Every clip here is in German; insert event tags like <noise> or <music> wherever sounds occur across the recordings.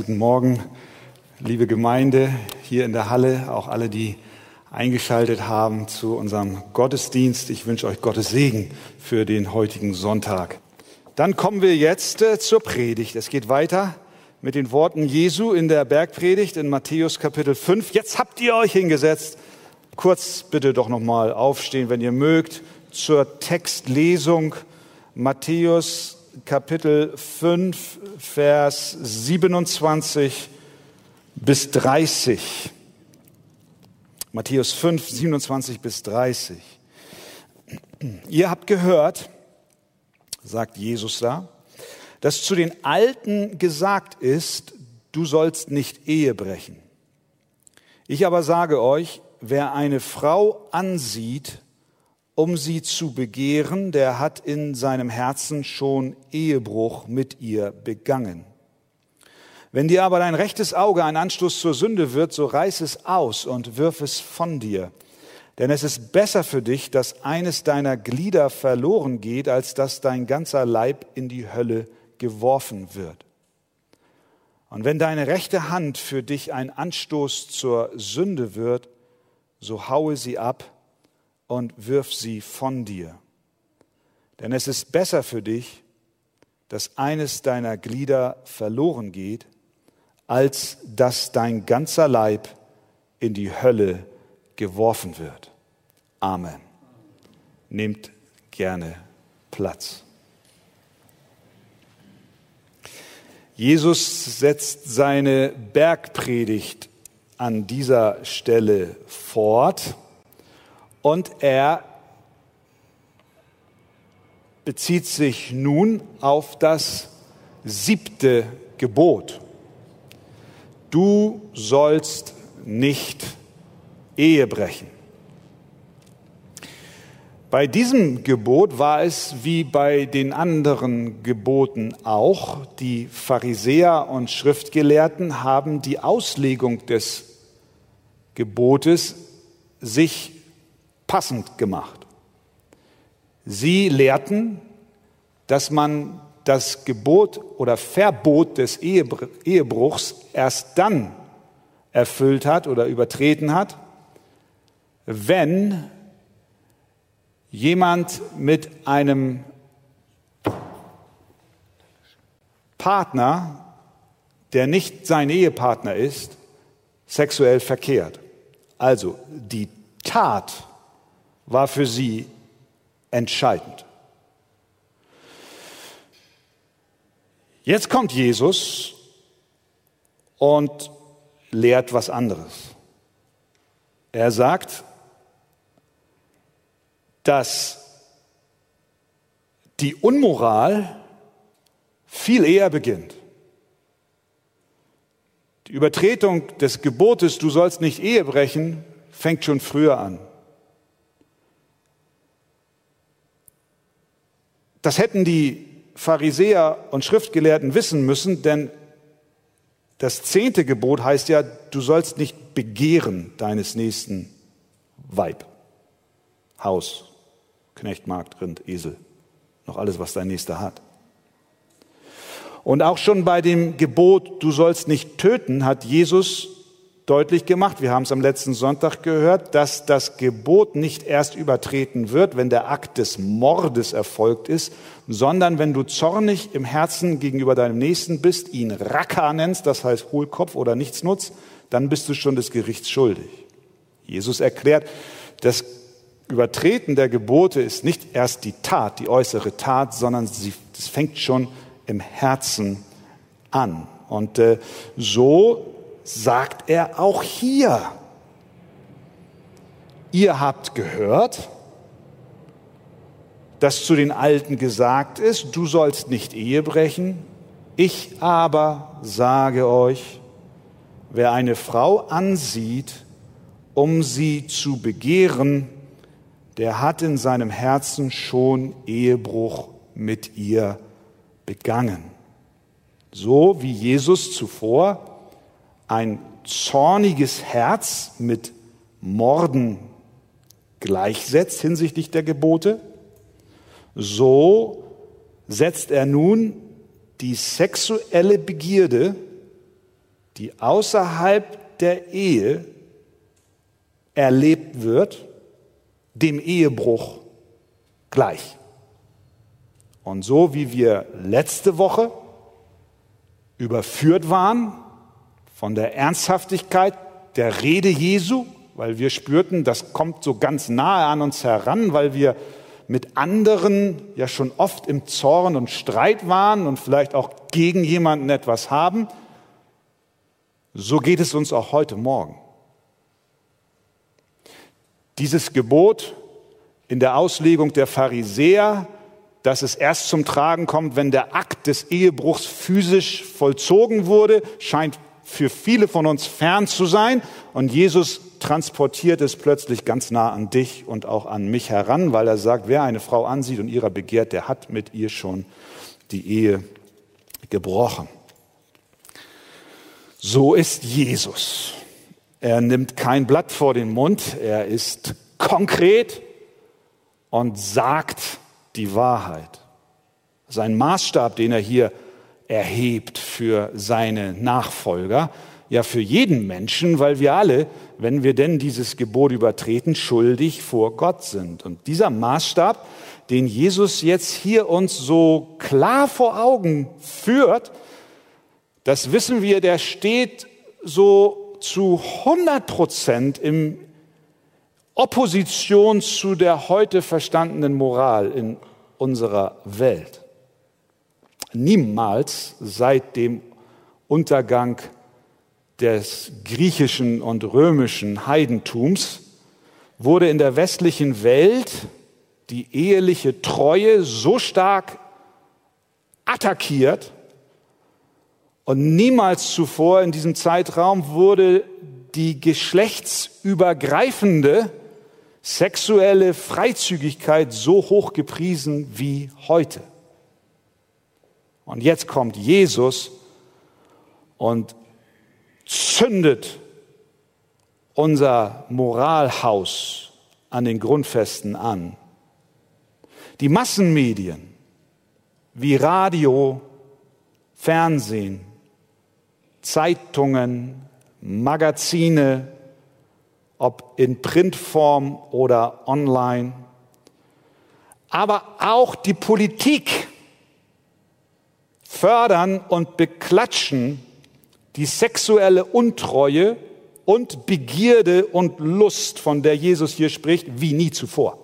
Guten Morgen, liebe Gemeinde hier in der Halle, auch alle, die eingeschaltet haben zu unserem Gottesdienst. Ich wünsche euch Gottes Segen für den heutigen Sonntag. Dann kommen wir jetzt äh, zur Predigt. Es geht weiter mit den Worten Jesu in der Bergpredigt in Matthäus Kapitel 5. Jetzt habt ihr euch hingesetzt. Kurz bitte doch noch mal aufstehen, wenn ihr mögt, zur Textlesung Matthäus Kapitel 5, Vers 27 bis 30. Matthäus 5, 27 bis 30. Ihr habt gehört, sagt Jesus da, dass zu den Alten gesagt ist, du sollst nicht Ehe brechen. Ich aber sage euch, wer eine Frau ansieht, um sie zu begehren, der hat in seinem Herzen schon Ehebruch mit ihr begangen. Wenn dir aber dein rechtes Auge ein Anstoß zur Sünde wird, so reiß es aus und wirf es von dir. Denn es ist besser für dich, dass eines deiner Glieder verloren geht, als dass dein ganzer Leib in die Hölle geworfen wird. Und wenn deine rechte Hand für dich ein Anstoß zur Sünde wird, so haue sie ab und wirf sie von dir. Denn es ist besser für dich, dass eines deiner Glieder verloren geht, als dass dein ganzer Leib in die Hölle geworfen wird. Amen. Nehmt gerne Platz. Jesus setzt seine Bergpredigt an dieser Stelle fort und er bezieht sich nun auf das siebte Gebot. Du sollst nicht Ehe brechen. Bei diesem Gebot war es wie bei den anderen Geboten auch, die Pharisäer und Schriftgelehrten haben die Auslegung des Gebotes sich passend gemacht. Sie lehrten, dass man das Gebot oder Verbot des Ehebruchs erst dann erfüllt hat oder übertreten hat, wenn jemand mit einem Partner, der nicht sein Ehepartner ist, sexuell verkehrt. Also die Tat war für sie entscheidend. Jetzt kommt Jesus und lehrt was anderes. Er sagt, dass die Unmoral viel eher beginnt. Die Übertretung des Gebotes, du sollst nicht Ehe brechen, fängt schon früher an. Das hätten die Pharisäer und Schriftgelehrten wissen müssen, denn das zehnte Gebot heißt ja, du sollst nicht begehren deines nächsten Weib, Haus, Knecht, Markt, Rind, Esel, noch alles, was dein Nächster hat. Und auch schon bei dem Gebot, du sollst nicht töten, hat Jesus deutlich gemacht, wir haben es am letzten Sonntag gehört, dass das Gebot nicht erst übertreten wird, wenn der Akt des Mordes erfolgt ist, sondern wenn du zornig im Herzen gegenüber deinem Nächsten bist, ihn Raka nennst, das heißt Hohlkopf oder Nichtsnutz, dann bist du schon des Gerichts schuldig. Jesus erklärt, das Übertreten der Gebote ist nicht erst die Tat, die äußere Tat, sondern es fängt schon im Herzen an. Und äh, so sagt er auch hier. Ihr habt gehört, dass zu den Alten gesagt ist, du sollst nicht Ehe brechen. Ich aber sage euch, wer eine Frau ansieht, um sie zu begehren, der hat in seinem Herzen schon Ehebruch mit ihr begangen. So wie Jesus zuvor ein zorniges Herz mit Morden gleichsetzt hinsichtlich der Gebote, so setzt er nun die sexuelle Begierde die außerhalb der Ehe erlebt wird, dem Ehebruch gleich. Und so wie wir letzte Woche überführt waren von der Ernsthaftigkeit der Rede Jesu, weil wir spürten, das kommt so ganz nahe an uns heran, weil wir mit anderen ja schon oft im Zorn und Streit waren und vielleicht auch gegen jemanden etwas haben, so geht es uns auch heute Morgen. Dieses Gebot in der Auslegung der Pharisäer, dass es erst zum Tragen kommt, wenn der Akt des Ehebruchs physisch vollzogen wurde, scheint für viele von uns fern zu sein. Und Jesus transportiert es plötzlich ganz nah an dich und auch an mich heran, weil er sagt, wer eine Frau ansieht und ihrer begehrt, der hat mit ihr schon die Ehe gebrochen. So ist Jesus. Er nimmt kein Blatt vor den Mund, er ist konkret und sagt die Wahrheit. Sein Maßstab, den er hier erhebt für seine Nachfolger, ja für jeden Menschen, weil wir alle, wenn wir denn dieses Gebot übertreten, schuldig vor Gott sind. Und dieser Maßstab, den Jesus jetzt hier uns so klar vor Augen führt, das wissen wir, der steht so zu 100 Prozent im Opposition zu der heute verstandenen Moral in unserer Welt. Niemals seit dem Untergang des griechischen und römischen Heidentums wurde in der westlichen Welt die eheliche Treue so stark attackiert und niemals zuvor in diesem Zeitraum wurde die geschlechtsübergreifende sexuelle Freizügigkeit so hoch gepriesen wie heute. Und jetzt kommt Jesus und zündet unser Moralhaus an den Grundfesten an. Die Massenmedien wie Radio, Fernsehen, Zeitungen, Magazine, ob in Printform oder online, aber auch die Politik fördern und beklatschen die sexuelle Untreue und Begierde und Lust, von der Jesus hier spricht, wie nie zuvor.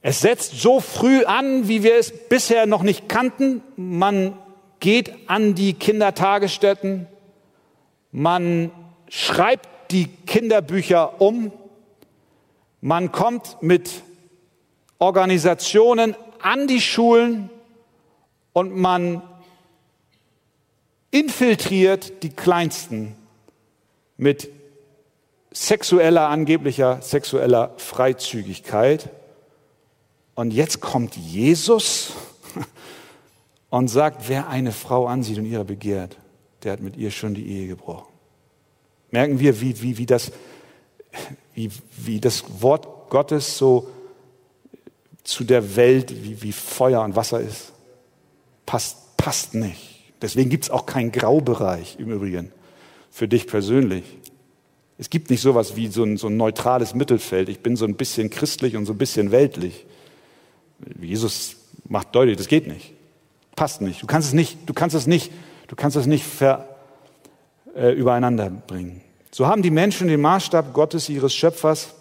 Es setzt so früh an, wie wir es bisher noch nicht kannten. Man geht an die Kindertagesstätten, man schreibt die Kinderbücher um, man kommt mit Organisationen an die Schulen und man infiltriert die Kleinsten mit sexueller, angeblicher sexueller Freizügigkeit. Und jetzt kommt Jesus <laughs> und sagt, wer eine Frau ansieht und ihrer begehrt, der hat mit ihr schon die Ehe gebrochen. Merken wir, wie, wie, wie, das, <laughs> wie, wie das Wort Gottes so zu der Welt wie, wie Feuer und Wasser ist? Passt, passt nicht. Deswegen gibt es auch keinen Graubereich im Übrigen für dich persönlich. Es gibt nicht sowas wie so ein, so ein neutrales Mittelfeld. Ich bin so ein bisschen christlich und so ein bisschen weltlich. Jesus macht deutlich, das geht nicht. Passt nicht. Du kannst es nicht, du kannst es nicht, du kannst es nicht ver, äh, übereinander bringen. So haben die Menschen den Maßstab Gottes, ihres Schöpfers,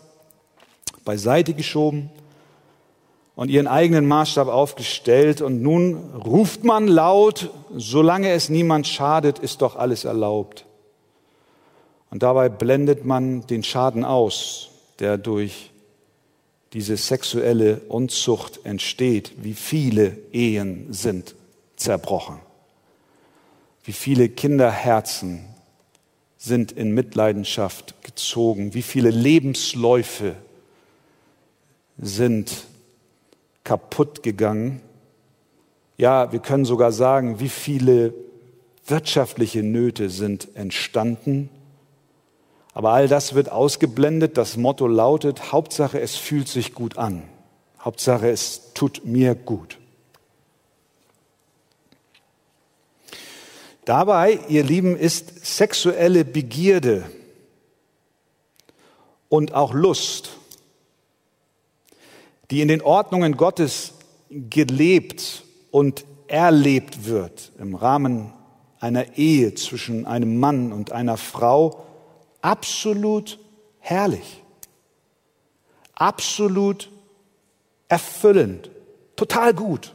beiseite geschoben und ihren eigenen Maßstab aufgestellt. Und nun ruft man laut, solange es niemand schadet, ist doch alles erlaubt. Und dabei blendet man den Schaden aus, der durch diese sexuelle Unzucht entsteht. Wie viele Ehen sind zerbrochen? Wie viele Kinderherzen sind in Mitleidenschaft gezogen? Wie viele Lebensläufe sind kaputt gegangen. Ja, wir können sogar sagen, wie viele wirtschaftliche Nöte sind entstanden. Aber all das wird ausgeblendet. Das Motto lautet, Hauptsache es fühlt sich gut an. Hauptsache es tut mir gut. Dabei, ihr Lieben, ist sexuelle Begierde und auch Lust, die in den Ordnungen Gottes gelebt und erlebt wird im Rahmen einer Ehe zwischen einem Mann und einer Frau, absolut herrlich, absolut erfüllend, total gut.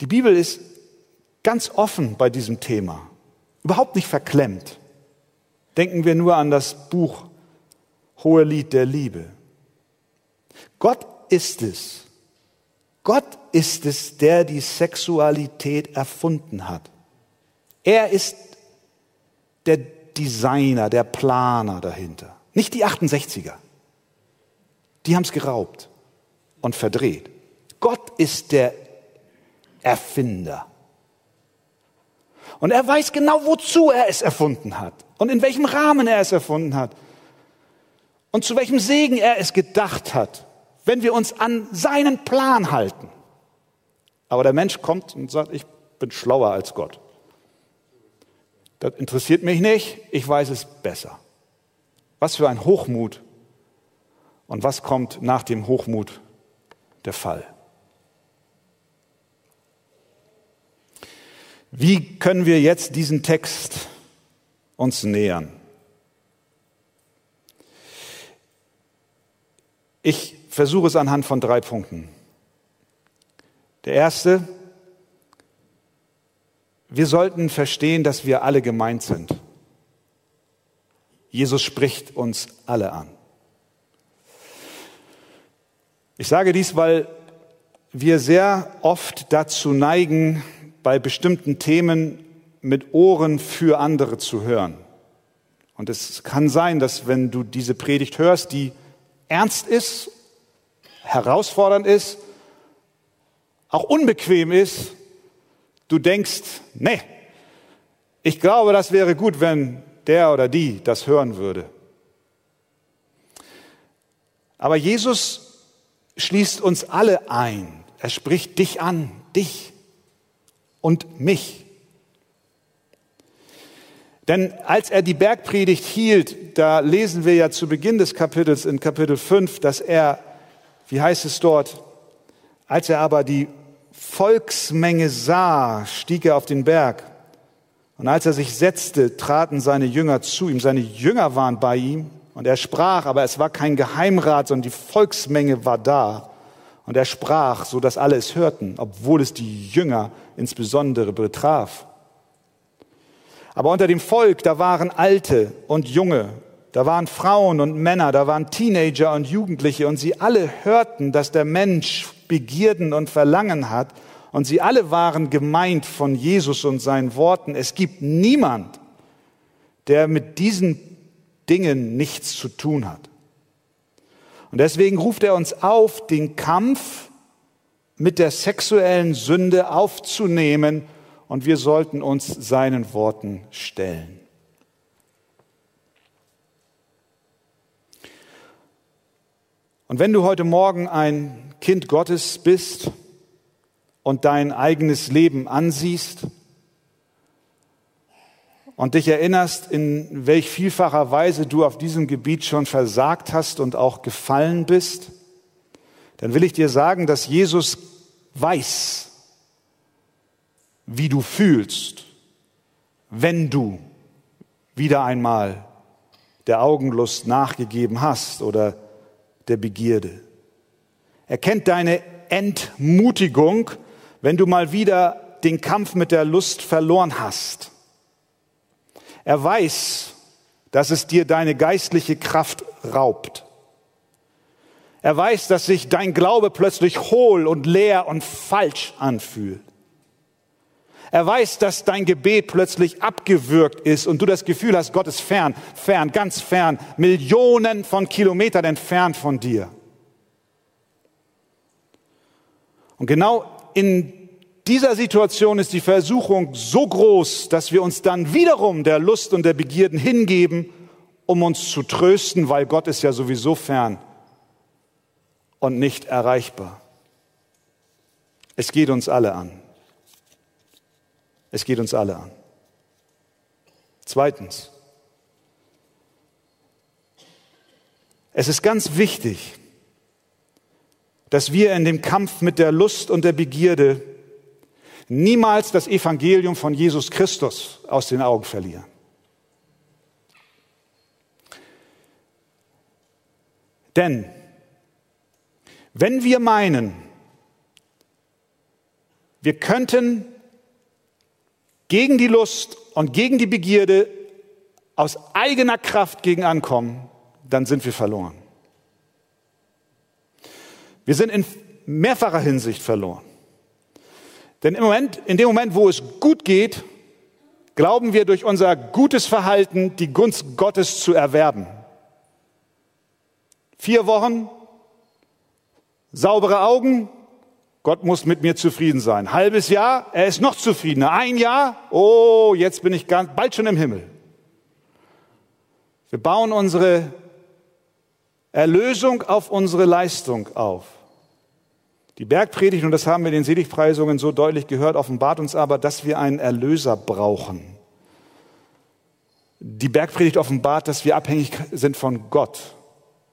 Die Bibel ist ganz offen bei diesem Thema, überhaupt nicht verklemmt. Denken wir nur an das Buch Hohe Lied der Liebe. Gott ist es, Gott ist es, der die Sexualität erfunden hat. Er ist der Designer, der Planer dahinter. Nicht die 68er. Die haben es geraubt und verdreht. Gott ist der Erfinder. Und er weiß genau, wozu er es erfunden hat und in welchem Rahmen er es erfunden hat und zu welchem Segen er es gedacht hat, wenn wir uns an seinen Plan halten. Aber der Mensch kommt und sagt, ich bin schlauer als Gott. Das interessiert mich nicht, ich weiß es besser. Was für ein Hochmut. Und was kommt nach dem Hochmut? Der Fall. Wie können wir jetzt diesen Text uns nähern? Ich versuche es anhand von drei Punkten. Der erste, wir sollten verstehen, dass wir alle gemeint sind. Jesus spricht uns alle an. Ich sage dies, weil wir sehr oft dazu neigen, bei bestimmten Themen mit Ohren für andere zu hören. Und es kann sein, dass wenn du diese Predigt hörst, die ernst ist, herausfordernd ist, auch unbequem ist, du denkst, nee, ich glaube, das wäre gut, wenn der oder die das hören würde. Aber Jesus schließt uns alle ein. Er spricht dich an, dich und mich. Denn als er die Bergpredigt hielt, da lesen wir ja zu Beginn des Kapitels in Kapitel 5, dass er, wie heißt es dort, als er aber die Volksmenge sah, stieg er auf den Berg. Und als er sich setzte, traten seine Jünger zu ihm. Seine Jünger waren bei ihm und er sprach, aber es war kein Geheimrat, sondern die Volksmenge war da. Und er sprach, so dass alle es hörten, obwohl es die Jünger insbesondere betraf. Aber unter dem Volk, da waren Alte und Junge, da waren Frauen und Männer, da waren Teenager und Jugendliche und sie alle hörten, dass der Mensch Begierden und Verlangen hat und sie alle waren gemeint von Jesus und seinen Worten. Es gibt niemand, der mit diesen Dingen nichts zu tun hat. Und deswegen ruft er uns auf, den Kampf mit der sexuellen Sünde aufzunehmen und wir sollten uns seinen Worten stellen. Und wenn du heute Morgen ein Kind Gottes bist und dein eigenes Leben ansiehst, und dich erinnerst, in welch vielfacher Weise du auf diesem Gebiet schon versagt hast und auch gefallen bist, dann will ich dir sagen, dass Jesus weiß, wie du fühlst, wenn du wieder einmal der Augenlust nachgegeben hast oder der Begierde. Er kennt deine Entmutigung, wenn du mal wieder den Kampf mit der Lust verloren hast. Er weiß, dass es dir deine geistliche Kraft raubt. Er weiß, dass sich dein Glaube plötzlich hohl und leer und falsch anfühlt. Er weiß, dass dein Gebet plötzlich abgewürgt ist und du das Gefühl hast, Gott ist fern, fern, ganz fern, Millionen von Kilometern entfernt von dir. Und genau in dieser Situation ist die Versuchung so groß, dass wir uns dann wiederum der Lust und der Begierden hingeben, um uns zu trösten, weil Gott ist ja sowieso fern und nicht erreichbar. Es geht uns alle an. Es geht uns alle an. Zweitens, es ist ganz wichtig, dass wir in dem Kampf mit der Lust und der Begierde niemals das Evangelium von Jesus Christus aus den Augen verlieren. Denn wenn wir meinen, wir könnten gegen die Lust und gegen die Begierde aus eigener Kraft gegen ankommen, dann sind wir verloren. Wir sind in mehrfacher Hinsicht verloren. Denn im Moment, in dem Moment, wo es gut geht, glauben wir durch unser gutes Verhalten die Gunst Gottes zu erwerben. Vier Wochen, saubere Augen, Gott muss mit mir zufrieden sein. Halbes Jahr, er ist noch zufriedener. Ein Jahr, oh, jetzt bin ich ganz, bald schon im Himmel. Wir bauen unsere Erlösung auf unsere Leistung auf. Die Bergpredigt, und das haben wir in den Seligpreisungen so deutlich gehört, offenbart uns aber, dass wir einen Erlöser brauchen. Die Bergpredigt offenbart, dass wir abhängig sind von Gott.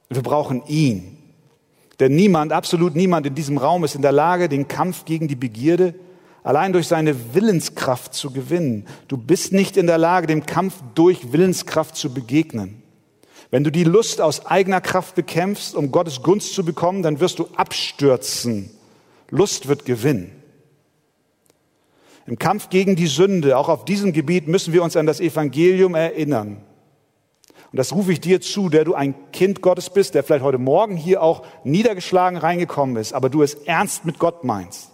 Wir brauchen ihn. Denn niemand, absolut niemand in diesem Raum ist in der Lage, den Kampf gegen die Begierde allein durch seine Willenskraft zu gewinnen. Du bist nicht in der Lage, dem Kampf durch Willenskraft zu begegnen. Wenn du die Lust aus eigener Kraft bekämpfst, um Gottes Gunst zu bekommen, dann wirst du abstürzen. Lust wird gewinnen. Im Kampf gegen die Sünde, auch auf diesem Gebiet, müssen wir uns an das Evangelium erinnern. Und das rufe ich dir zu, der du ein Kind Gottes bist, der vielleicht heute Morgen hier auch niedergeschlagen reingekommen ist, aber du es ernst mit Gott meinst.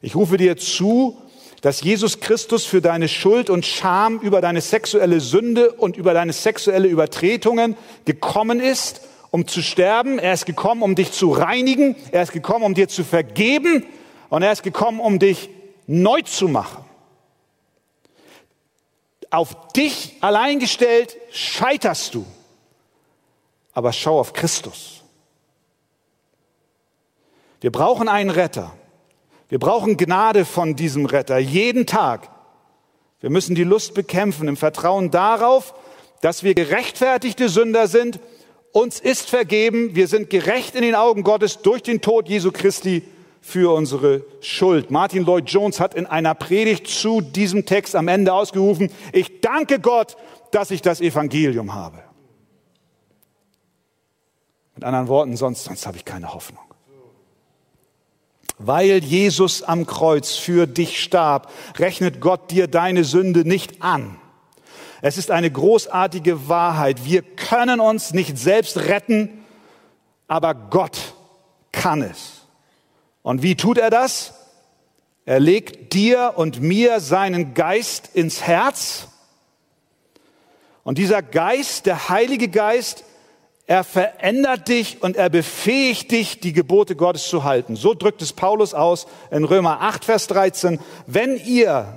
Ich rufe dir zu, dass Jesus Christus für deine Schuld und Scham über deine sexuelle Sünde und über deine sexuelle Übertretungen gekommen ist, um zu sterben. Er ist gekommen, um dich zu reinigen. Er ist gekommen, um dir zu vergeben. Und er ist gekommen, um dich neu zu machen auf dich allein gestellt, scheiterst du. Aber schau auf Christus. Wir brauchen einen Retter. Wir brauchen Gnade von diesem Retter jeden Tag. Wir müssen die Lust bekämpfen im Vertrauen darauf, dass wir gerechtfertigte Sünder sind. Uns ist vergeben. Wir sind gerecht in den Augen Gottes durch den Tod Jesu Christi für unsere Schuld. Martin Lloyd Jones hat in einer Predigt zu diesem Text am Ende ausgerufen, ich danke Gott, dass ich das Evangelium habe. Mit anderen Worten, sonst, sonst habe ich keine Hoffnung. Weil Jesus am Kreuz für dich starb, rechnet Gott dir deine Sünde nicht an. Es ist eine großartige Wahrheit. Wir können uns nicht selbst retten, aber Gott kann es. Und wie tut er das? Er legt dir und mir seinen Geist ins Herz. Und dieser Geist, der Heilige Geist, er verändert dich und er befähigt dich, die Gebote Gottes zu halten. So drückt es Paulus aus in Römer 8, Vers 13. Wenn ihr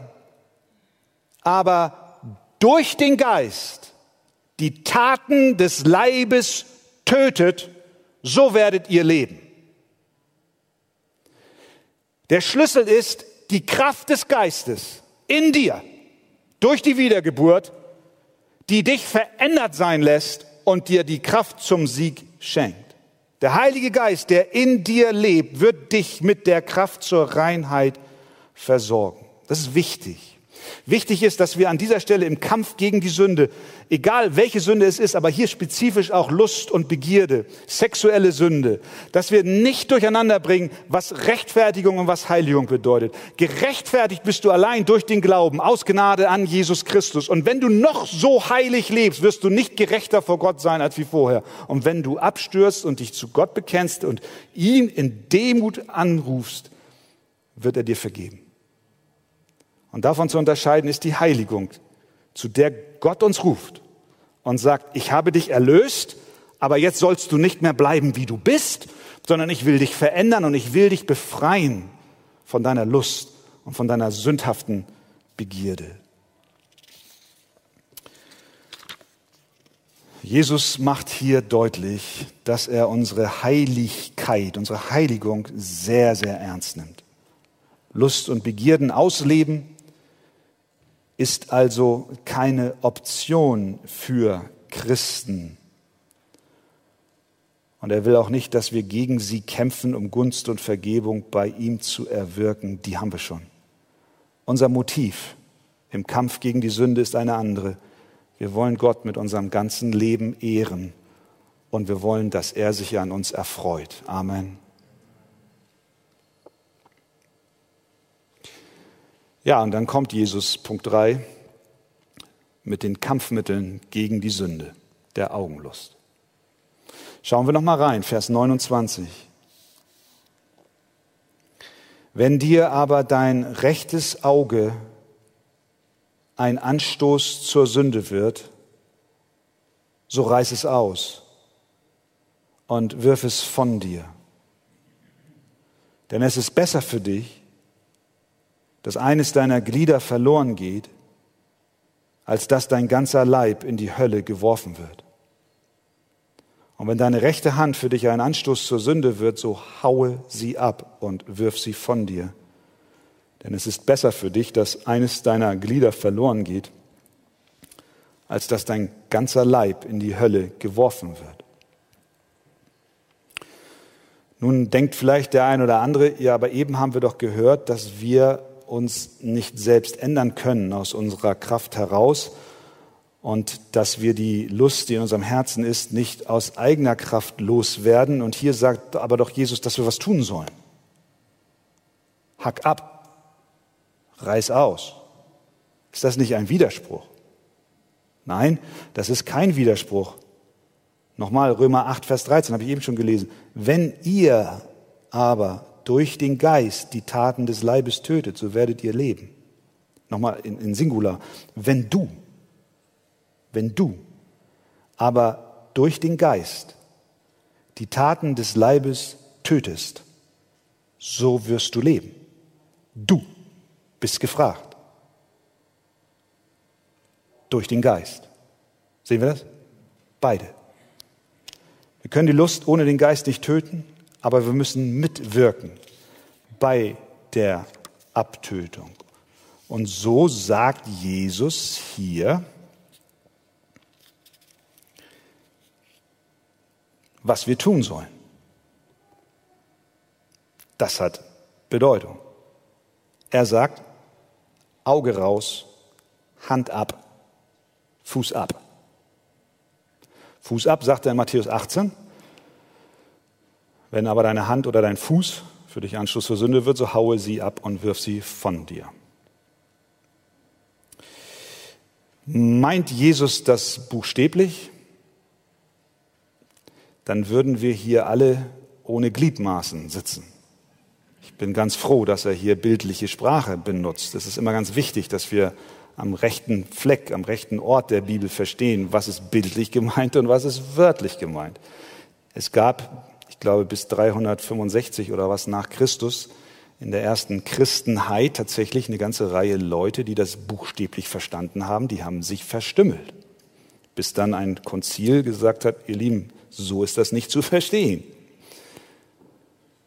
aber durch den Geist die Taten des Leibes tötet, so werdet ihr leben. Der Schlüssel ist die Kraft des Geistes in dir durch die Wiedergeburt, die dich verändert sein lässt und dir die Kraft zum Sieg schenkt. Der Heilige Geist, der in dir lebt, wird dich mit der Kraft zur Reinheit versorgen. Das ist wichtig. Wichtig ist, dass wir an dieser Stelle im Kampf gegen die Sünde, egal welche Sünde es ist, aber hier spezifisch auch Lust und Begierde, sexuelle Sünde, dass wir nicht durcheinander bringen, was Rechtfertigung und was Heiligung bedeutet. Gerechtfertigt bist du allein durch den Glauben, aus Gnade an Jesus Christus. Und wenn du noch so heilig lebst, wirst du nicht gerechter vor Gott sein als wie vorher. Und wenn du abstürzt und dich zu Gott bekennst und ihn in Demut anrufst, wird er dir vergeben. Und davon zu unterscheiden ist die Heiligung, zu der Gott uns ruft und sagt, ich habe dich erlöst, aber jetzt sollst du nicht mehr bleiben, wie du bist, sondern ich will dich verändern und ich will dich befreien von deiner Lust und von deiner sündhaften Begierde. Jesus macht hier deutlich, dass er unsere Heiligkeit, unsere Heiligung sehr, sehr ernst nimmt. Lust und Begierden ausleben, ist also keine Option für Christen. Und er will auch nicht, dass wir gegen sie kämpfen, um Gunst und Vergebung bei ihm zu erwirken. Die haben wir schon. Unser Motiv im Kampf gegen die Sünde ist eine andere. Wir wollen Gott mit unserem ganzen Leben ehren und wir wollen, dass er sich an uns erfreut. Amen. Ja, und dann kommt Jesus, Punkt 3, mit den Kampfmitteln gegen die Sünde, der Augenlust. Schauen wir noch mal rein, Vers 29. Wenn dir aber dein rechtes Auge ein Anstoß zur Sünde wird, so reiß es aus und wirf es von dir. Denn es ist besser für dich, dass eines deiner Glieder verloren geht, als dass dein ganzer Leib in die Hölle geworfen wird. Und wenn deine rechte Hand für dich ein Anstoß zur Sünde wird, so haue sie ab und wirf sie von dir. Denn es ist besser für dich, dass eines deiner Glieder verloren geht, als dass dein ganzer Leib in die Hölle geworfen wird. Nun denkt vielleicht der ein oder andere, ja, aber eben haben wir doch gehört, dass wir uns nicht selbst ändern können aus unserer Kraft heraus und dass wir die Lust, die in unserem Herzen ist, nicht aus eigener Kraft loswerden. Und hier sagt aber doch Jesus, dass wir was tun sollen. Hack ab, reiß aus. Ist das nicht ein Widerspruch? Nein, das ist kein Widerspruch. Nochmal, Römer 8, Vers 13 habe ich eben schon gelesen. Wenn ihr aber durch den Geist die Taten des Leibes tötet, so werdet ihr leben. Nochmal in, in Singular. Wenn du, wenn du aber durch den Geist die Taten des Leibes tötest, so wirst du leben. Du bist gefragt. Durch den Geist. Sehen wir das? Beide. Wir können die Lust ohne den Geist nicht töten, aber wir müssen mitwirken bei der Abtötung. Und so sagt Jesus hier, was wir tun sollen. Das hat Bedeutung. Er sagt, Auge raus, Hand ab, Fuß ab. Fuß ab, sagt er in Matthäus 18, wenn aber deine Hand oder dein Fuß für dich Anschluss zur Sünde wird, so haue sie ab und wirf sie von dir. Meint Jesus das buchstäblich? Dann würden wir hier alle ohne Gliedmaßen sitzen. Ich bin ganz froh, dass er hier bildliche Sprache benutzt. Es ist immer ganz wichtig, dass wir am rechten Fleck, am rechten Ort der Bibel verstehen, was ist bildlich gemeint und was ist wörtlich gemeint. Es gab ich glaube bis 365 oder was nach Christus, in der ersten Christenheit tatsächlich eine ganze Reihe Leute, die das buchstäblich verstanden haben, die haben sich verstümmelt. Bis dann ein Konzil gesagt hat, ihr Lieben, so ist das nicht zu verstehen.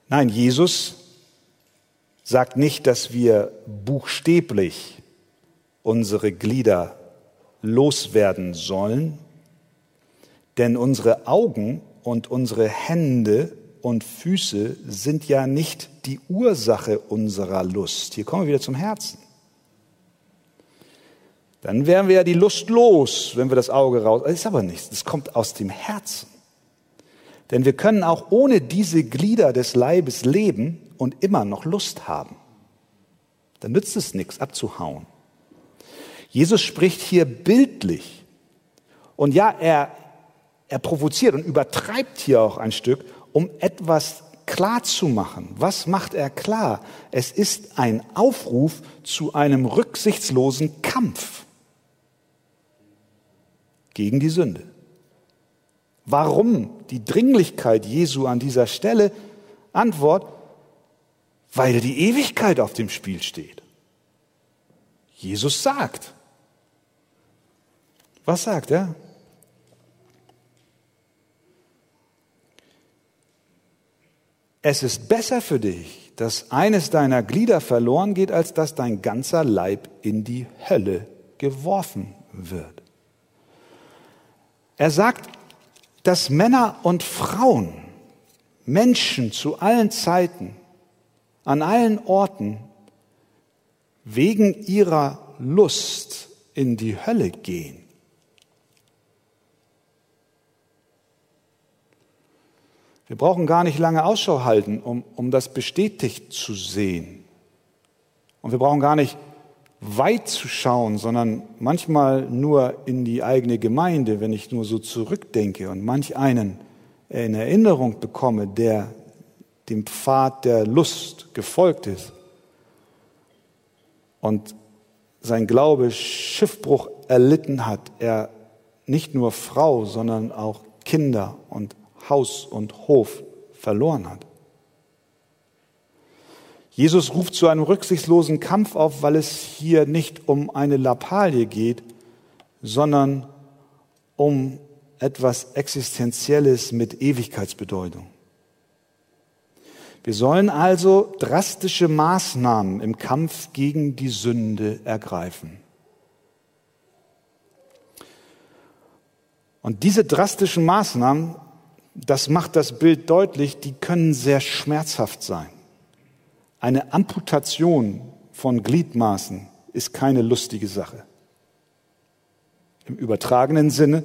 Nein, Jesus sagt nicht, dass wir buchstäblich unsere Glieder loswerden sollen, denn unsere Augen und unsere Hände und Füße sind ja nicht die Ursache unserer Lust. Hier kommen wir wieder zum Herzen. Dann wären wir ja die Lust los, wenn wir das Auge raus. Das ist aber nichts. Das kommt aus dem Herzen. Denn wir können auch ohne diese Glieder des Leibes leben und immer noch Lust haben. Dann nützt es nichts, abzuhauen. Jesus spricht hier bildlich. Und ja, er, er provoziert und übertreibt hier auch ein Stück, um etwas klar zu machen. Was macht er klar? Es ist ein Aufruf zu einem rücksichtslosen Kampf gegen die Sünde. Warum die Dringlichkeit Jesu an dieser Stelle? Antwort, weil die Ewigkeit auf dem Spiel steht. Jesus sagt. Was sagt er? Es ist besser für dich, dass eines deiner Glieder verloren geht, als dass dein ganzer Leib in die Hölle geworfen wird. Er sagt, dass Männer und Frauen, Menschen zu allen Zeiten, an allen Orten, wegen ihrer Lust in die Hölle gehen. Wir brauchen gar nicht lange Ausschau halten, um, um das bestätigt zu sehen. Und wir brauchen gar nicht weit zu schauen, sondern manchmal nur in die eigene Gemeinde, wenn ich nur so zurückdenke und manch einen in Erinnerung bekomme, der dem Pfad der Lust gefolgt ist und sein Glaube Schiffbruch erlitten hat, er nicht nur Frau, sondern auch Kinder und Haus und Hof verloren hat. Jesus ruft zu einem rücksichtslosen Kampf auf, weil es hier nicht um eine Lappalie geht, sondern um etwas Existenzielles mit Ewigkeitsbedeutung. Wir sollen also drastische Maßnahmen im Kampf gegen die Sünde ergreifen. Und diese drastischen Maßnahmen das macht das Bild deutlich, die können sehr schmerzhaft sein. Eine Amputation von Gliedmaßen ist keine lustige Sache. Im übertragenen Sinne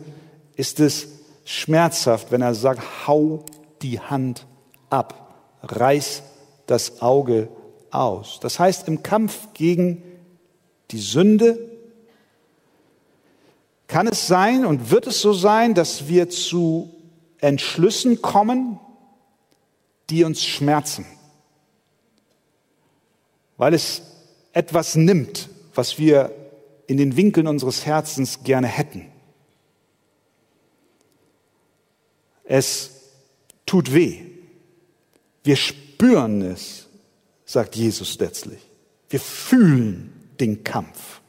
ist es schmerzhaft, wenn er sagt, hau die Hand ab, reiß das Auge aus. Das heißt, im Kampf gegen die Sünde kann es sein und wird es so sein, dass wir zu Entschlüssen kommen, die uns schmerzen, weil es etwas nimmt, was wir in den Winkeln unseres Herzens gerne hätten. Es tut weh. Wir spüren es, sagt Jesus letztlich. Wir fühlen den Kampf.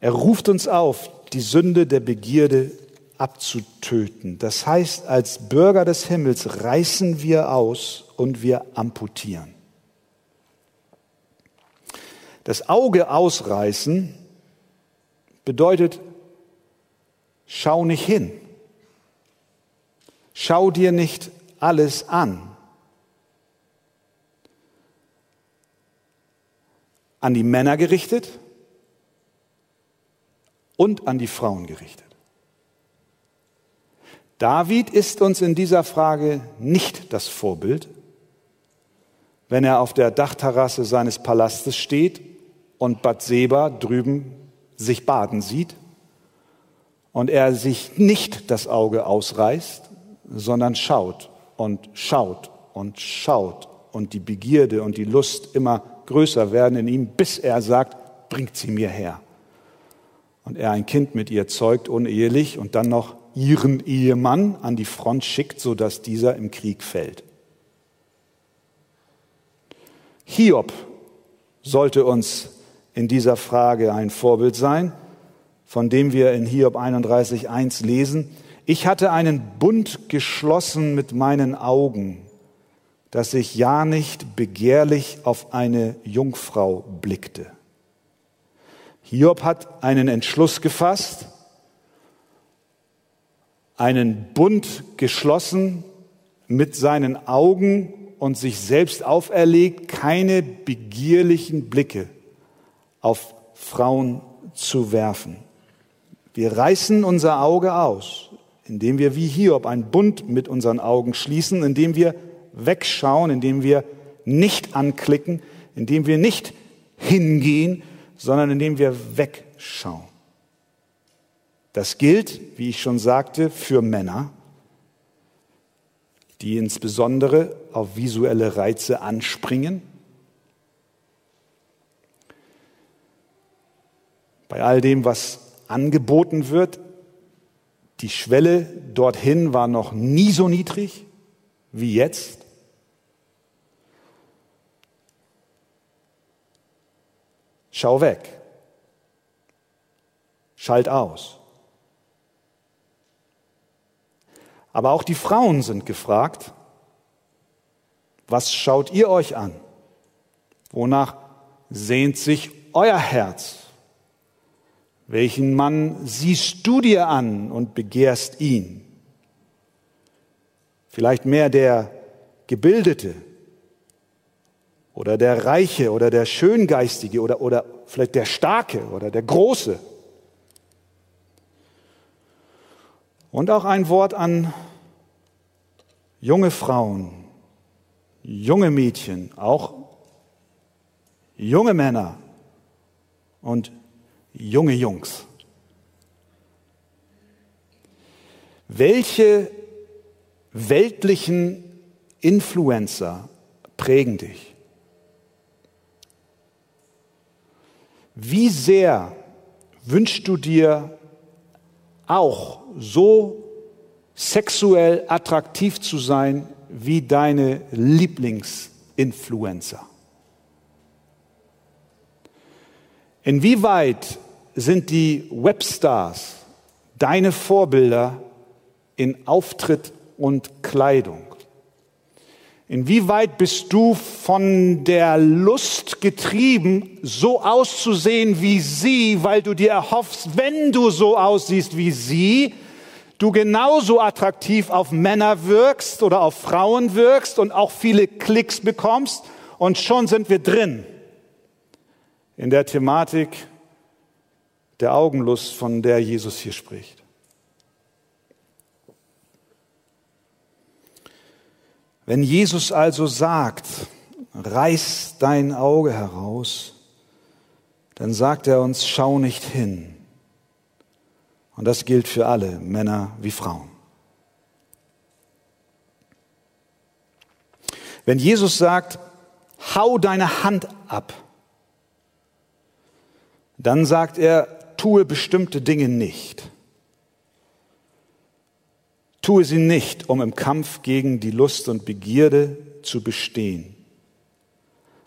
Er ruft uns auf, die Sünde der Begierde abzutöten. Das heißt, als Bürger des Himmels reißen wir aus und wir amputieren. Das Auge ausreißen bedeutet, schau nicht hin. Schau dir nicht alles an. An die Männer gerichtet und an die Frauen gerichtet. David ist uns in dieser Frage nicht das Vorbild, wenn er auf der Dachterrasse seines Palastes steht und Bad Seba drüben sich baden sieht und er sich nicht das Auge ausreißt, sondern schaut und schaut und schaut und die Begierde und die Lust immer größer werden in ihm, bis er sagt, bringt sie mir her. Und er ein Kind mit ihr zeugt, unehelich, und dann noch ihren Ehemann an die Front schickt, sodass dieser im Krieg fällt. Hiob sollte uns in dieser Frage ein Vorbild sein, von dem wir in Hiob 31.1 lesen. Ich hatte einen Bund geschlossen mit meinen Augen, dass ich ja nicht begehrlich auf eine Jungfrau blickte. Hiob hat einen Entschluss gefasst, einen Bund geschlossen mit seinen Augen und sich selbst auferlegt, keine begierlichen Blicke auf Frauen zu werfen. Wir reißen unser Auge aus, indem wir wie Hiob einen Bund mit unseren Augen schließen, indem wir wegschauen, indem wir nicht anklicken, indem wir nicht hingehen, sondern indem wir wegschauen. Das gilt, wie ich schon sagte, für Männer, die insbesondere auf visuelle Reize anspringen. Bei all dem, was angeboten wird, die Schwelle dorthin war noch nie so niedrig wie jetzt. Schau weg. Schalt aus. Aber auch die Frauen sind gefragt, was schaut ihr euch an? Wonach sehnt sich euer Herz? Welchen Mann siehst du dir an und begehrst ihn? Vielleicht mehr der Gebildete oder der Reiche oder der Schöngeistige oder, oder vielleicht der Starke oder der Große. Und auch ein Wort an junge Frauen, junge Mädchen, auch junge Männer und junge Jungs. Welche weltlichen Influencer prägen dich? Wie sehr wünschst du dir auch so sexuell attraktiv zu sein wie deine Lieblingsinfluencer? Inwieweit sind die Webstars deine Vorbilder in Auftritt und Kleidung? Inwieweit bist du von der Lust getrieben, so auszusehen wie sie, weil du dir erhoffst, wenn du so aussiehst wie sie, du genauso attraktiv auf Männer wirkst oder auf Frauen wirkst und auch viele Klicks bekommst und schon sind wir drin in der Thematik der Augenlust, von der Jesus hier spricht. Wenn Jesus also sagt, reiß dein Auge heraus, dann sagt er uns, schau nicht hin. Und das gilt für alle, Männer wie Frauen. Wenn Jesus sagt, hau deine Hand ab, dann sagt er, tue bestimmte Dinge nicht. Tue sie nicht, um im Kampf gegen die Lust und Begierde zu bestehen.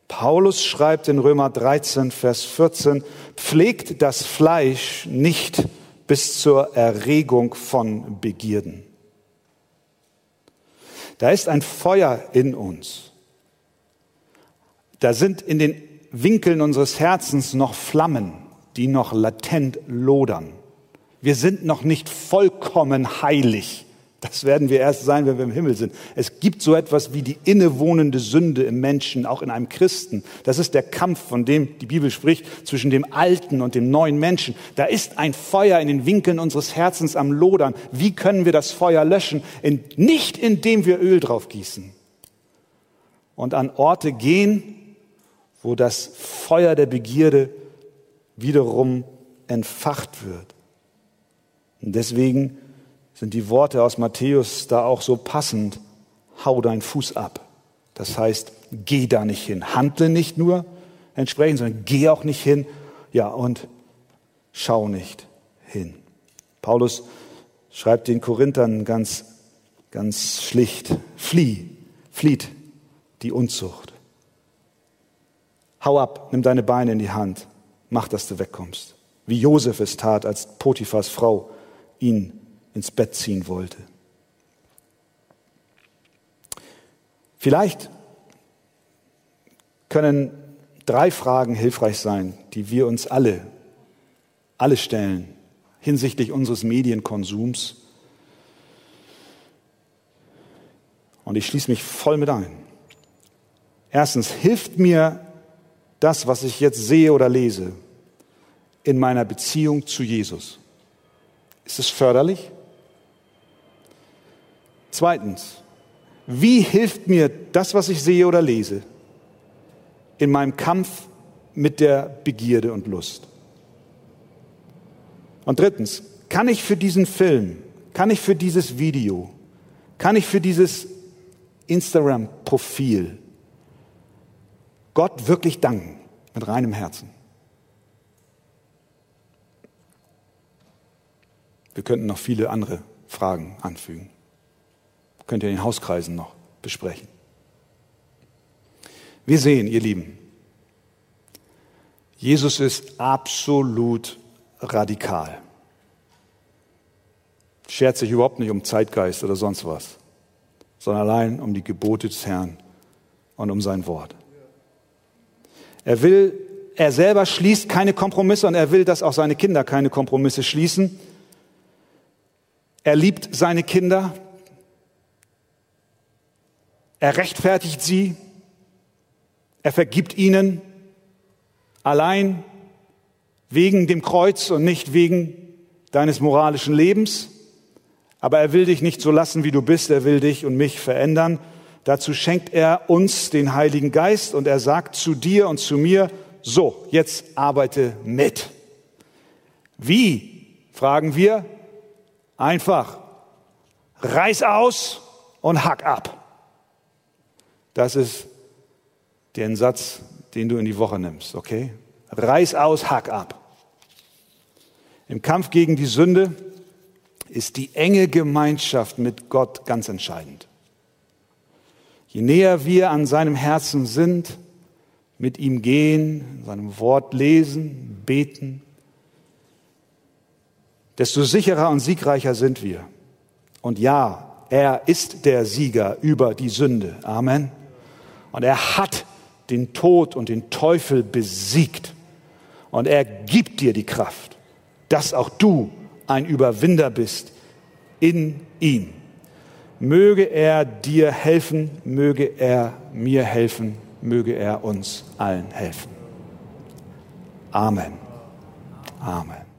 Paulus schreibt in Römer 13, Vers 14, pflegt das Fleisch nicht bis zur Erregung von Begierden. Da ist ein Feuer in uns. Da sind in den Winkeln unseres Herzens noch Flammen, die noch latent lodern. Wir sind noch nicht vollkommen heilig. Das werden wir erst sein, wenn wir im Himmel sind. Es gibt so etwas wie die innewohnende Sünde im Menschen, auch in einem Christen. Das ist der Kampf, von dem die Bibel spricht, zwischen dem alten und dem neuen Menschen. Da ist ein Feuer in den Winkeln unseres Herzens am Lodern. Wie können wir das Feuer löschen? In, nicht indem wir Öl drauf gießen und an Orte gehen, wo das Feuer der Begierde wiederum entfacht wird. Und deswegen sind die Worte aus Matthäus da auch so passend. Hau deinen Fuß ab. Das heißt, geh da nicht hin. Handle nicht nur entsprechend, sondern geh auch nicht hin. Ja, und schau nicht hin. Paulus schreibt den Korinthern ganz, ganz schlicht, flieh, flieht die Unzucht. Hau ab, nimm deine Beine in die Hand, mach, dass du wegkommst. Wie Josef es tat, als Potiphas Frau ihn ins Bett ziehen wollte. Vielleicht können drei Fragen hilfreich sein, die wir uns alle, alle stellen hinsichtlich unseres Medienkonsums. Und ich schließe mich voll mit ein. Erstens, hilft mir das, was ich jetzt sehe oder lese, in meiner Beziehung zu Jesus? Ist es förderlich? Zweitens, wie hilft mir das, was ich sehe oder lese, in meinem Kampf mit der Begierde und Lust? Und drittens, kann ich für diesen Film, kann ich für dieses Video, kann ich für dieses Instagram-Profil Gott wirklich danken mit reinem Herzen? Wir könnten noch viele andere Fragen anfügen. Könnt ihr in den Hauskreisen noch besprechen. Wir sehen, ihr Lieben, Jesus ist absolut radikal. Schert sich überhaupt nicht um Zeitgeist oder sonst was, sondern allein um die Gebote des Herrn und um sein Wort. Er will Er selber schließt keine Kompromisse und er will, dass auch seine Kinder keine Kompromisse schließen. Er liebt seine Kinder. Er rechtfertigt sie. Er vergibt ihnen allein wegen dem Kreuz und nicht wegen deines moralischen Lebens. Aber er will dich nicht so lassen, wie du bist. Er will dich und mich verändern. Dazu schenkt er uns den Heiligen Geist und er sagt zu dir und zu mir, so, jetzt arbeite mit. Wie? Fragen wir. Einfach. Reiß aus und hack ab. Das ist der Satz, den du in die Woche nimmst, okay? Reiß aus, hack ab. Im Kampf gegen die Sünde ist die enge Gemeinschaft mit Gott ganz entscheidend. Je näher wir an seinem Herzen sind, mit ihm gehen, seinem Wort lesen, beten, desto sicherer und siegreicher sind wir. Und ja, er ist der Sieger über die Sünde. Amen. Und er hat den Tod und den Teufel besiegt. Und er gibt dir die Kraft dass auch du ein Überwinder bist in ihm. Möge er dir helfen, möge er mir helfen, möge er uns allen helfen. Amen. Amen.